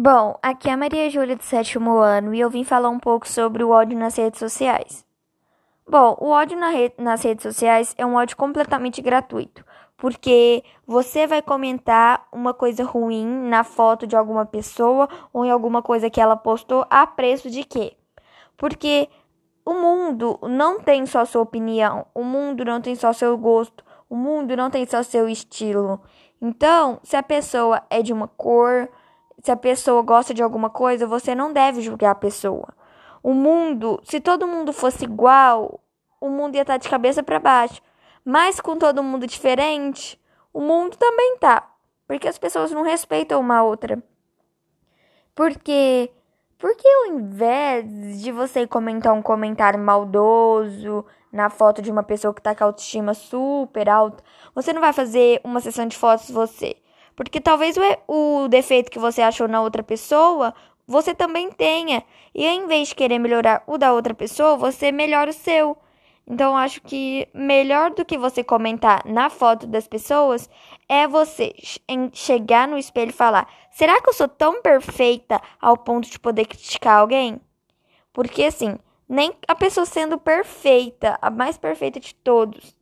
Bom, aqui é a Maria Júlia do sétimo ano e eu vim falar um pouco sobre o ódio nas redes sociais. Bom, o ódio na re nas redes sociais é um ódio completamente gratuito, porque você vai comentar uma coisa ruim na foto de alguma pessoa ou em alguma coisa que ela postou a preço de quê? Porque o mundo não tem só sua opinião, o mundo não tem só seu gosto, o mundo não tem só seu estilo. Então, se a pessoa é de uma cor, se a pessoa gosta de alguma coisa, você não deve julgar a pessoa. O mundo, se todo mundo fosse igual, o mundo ia estar de cabeça para baixo. Mas com todo mundo diferente, o mundo também tá. Porque as pessoas não respeitam uma outra. Porque porque ao invés de você comentar um comentário maldoso na foto de uma pessoa que tá com a autoestima super alta, você não vai fazer uma sessão de fotos você? Porque talvez o, o defeito que você achou na outra pessoa, você também tenha. E ao invés de querer melhorar o da outra pessoa, você melhora o seu. Então, acho que melhor do que você comentar na foto das pessoas é você chegar no espelho e falar: será que eu sou tão perfeita ao ponto de poder criticar alguém? Porque assim, nem a pessoa sendo perfeita, a mais perfeita de todos,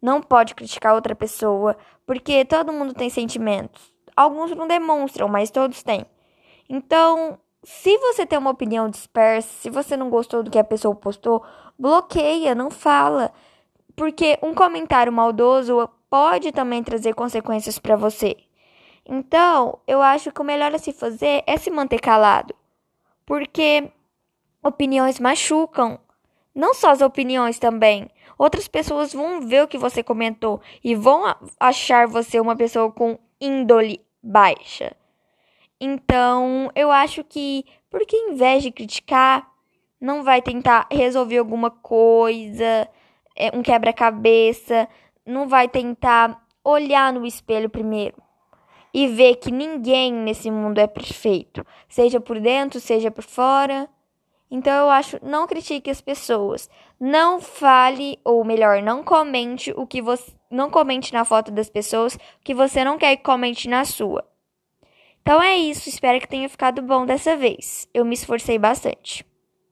não pode criticar outra pessoa, porque todo mundo tem sentimentos. Alguns não demonstram, mas todos têm. Então, se você tem uma opinião dispersa, se você não gostou do que a pessoa postou, bloqueia, não fala. Porque um comentário maldoso pode também trazer consequências para você. Então, eu acho que o melhor a se fazer é se manter calado. Porque opiniões machucam. Não só as opiniões também. Outras pessoas vão ver o que você comentou e vão achar você uma pessoa com índole baixa. Então, eu acho que, porque em vez de criticar, não vai tentar resolver alguma coisa, é, um quebra-cabeça, não vai tentar olhar no espelho primeiro e ver que ninguém nesse mundo é perfeito, seja por dentro, seja por fora. Então eu acho, não critique as pessoas. Não fale, ou melhor, não comente o que você. Não comente na foto das pessoas o que você não quer que comente na sua. Então é isso, espero que tenha ficado bom dessa vez. Eu me esforcei bastante.